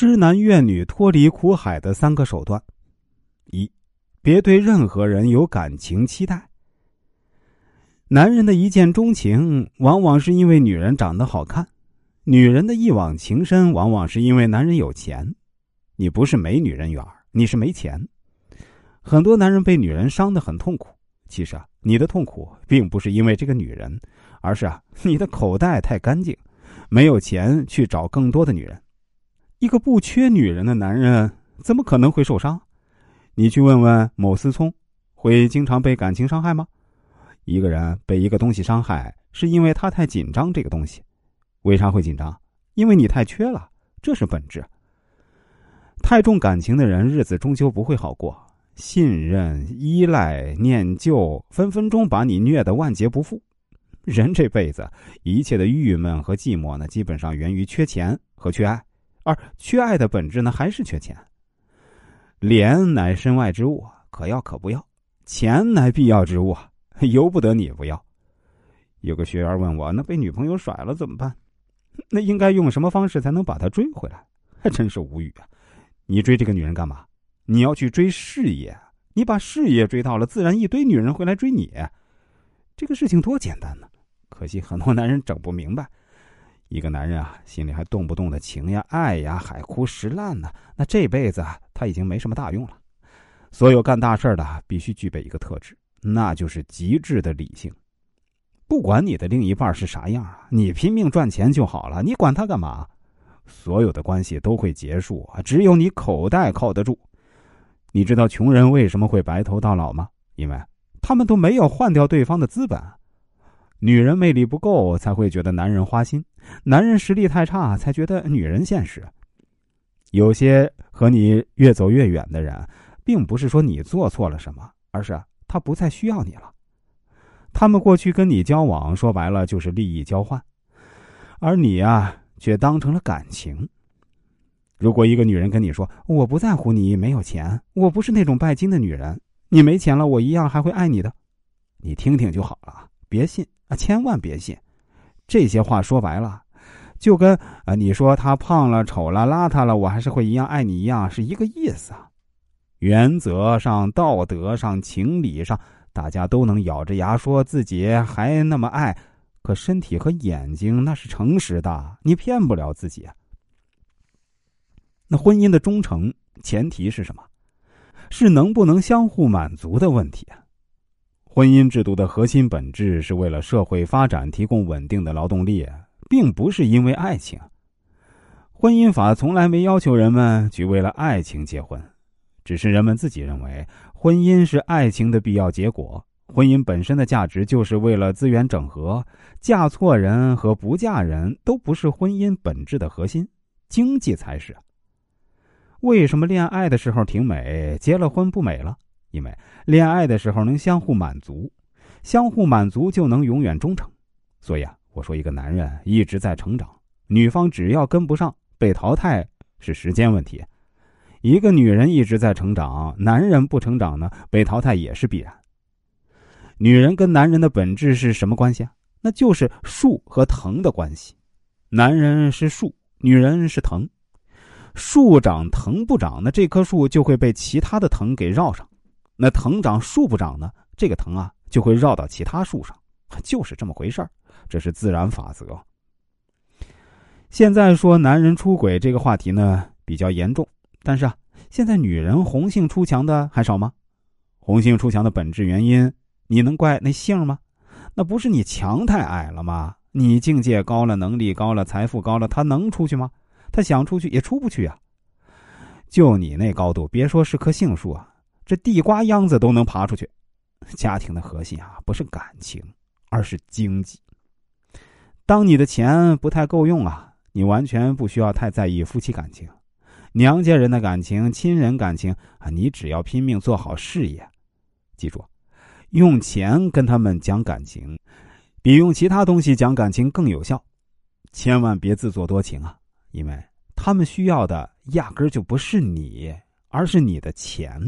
痴男怨女脱离苦海的三个手段：一，别对任何人有感情期待。男人的一见钟情，往往是因为女人长得好看；女人的一往情深，往往是因为男人有钱。你不是没女人缘，你是没钱。很多男人被女人伤得很痛苦。其实啊，你的痛苦并不是因为这个女人，而是啊，你的口袋太干净，没有钱去找更多的女人。一个不缺女人的男人，怎么可能会受伤？你去问问某思聪，会经常被感情伤害吗？一个人被一个东西伤害，是因为他太紧张这个东西。为啥会紧张？因为你太缺了，这是本质。太重感情的人，日子终究不会好过。信任、依赖、念旧，分分钟把你虐得万劫不复。人这辈子，一切的郁闷和寂寞呢，基本上源于缺钱和缺爱。而缺爱的本质呢，还是缺钱。脸乃身外之物，可要可不要；钱乃必要之物，由不得你不要。有个学员问我：“那被女朋友甩了怎么办？那应该用什么方式才能把她追回来？” 还真是无语啊！你追这个女人干嘛？你要去追事业。你把事业追到了，自然一堆女人会来追你。这个事情多简单呢！可惜很多男人整不明白。一个男人啊，心里还动不动的情呀、爱呀、海枯石烂呢，那这辈子啊他已经没什么大用了。所有干大事的必须具备一个特质，那就是极致的理性。不管你的另一半是啥样啊，你拼命赚钱就好了，你管他干嘛？所有的关系都会结束，只有你口袋靠得住。你知道穷人为什么会白头到老吗？因为他们都没有换掉对方的资本。女人魅力不够，才会觉得男人花心；男人实力太差，才觉得女人现实。有些和你越走越远的人，并不是说你做错了什么，而是他不再需要你了。他们过去跟你交往，说白了就是利益交换，而你呀，却当成了感情。如果一个女人跟你说：“我不在乎你没有钱，我不是那种拜金的女人，你没钱了，我一样还会爱你的。”你听听就好了，别信。啊，千万别信，这些话说白了，就跟啊你说他胖了、丑了、邋遢了，我还是会一样爱你一样，是一个意思啊。原则上、道德上、情理上，大家都能咬着牙说自己还那么爱，可身体和眼睛那是诚实的，你骗不了自己。那婚姻的忠诚前提是什么？是能不能相互满足的问题啊。婚姻制度的核心本质是为了社会发展提供稳定的劳动力，并不是因为爱情。婚姻法从来没要求人们去为了爱情结婚，只是人们自己认为婚姻是爱情的必要结果。婚姻本身的价值就是为了资源整合，嫁错人和不嫁人都不是婚姻本质的核心，经济才是。为什么恋爱的时候挺美，结了婚不美了？因为恋爱的时候能相互满足，相互满足就能永远忠诚。所以啊，我说一个男人一直在成长，女方只要跟不上，被淘汰是时间问题；一个女人一直在成长，男人不成长呢，被淘汰也是必然。女人跟男人的本质是什么关系啊？那就是树和藤的关系。男人是树，女人是藤。树长藤不长，那这棵树就会被其他的藤给绕上。那藤长树不长呢？这个藤啊就会绕到其他树上，就是这么回事儿，这是自然法则。现在说男人出轨这个话题呢比较严重，但是啊，现在女人红杏出墙的还少吗？红杏出墙的本质原因，你能怪那杏吗？那不是你墙太矮了吗？你境界高了，能力高了，财富高了，他能出去吗？他想出去也出不去啊。就你那高度，别说是棵杏树啊。这地瓜秧子都能爬出去，家庭的核心啊，不是感情，而是经济。当你的钱不太够用啊，你完全不需要太在意夫妻感情、娘家人的感情、亲人感情啊，你只要拼命做好事业。记住，用钱跟他们讲感情，比用其他东西讲感情更有效。千万别自作多情啊，因为他们需要的压根儿就不是你，而是你的钱。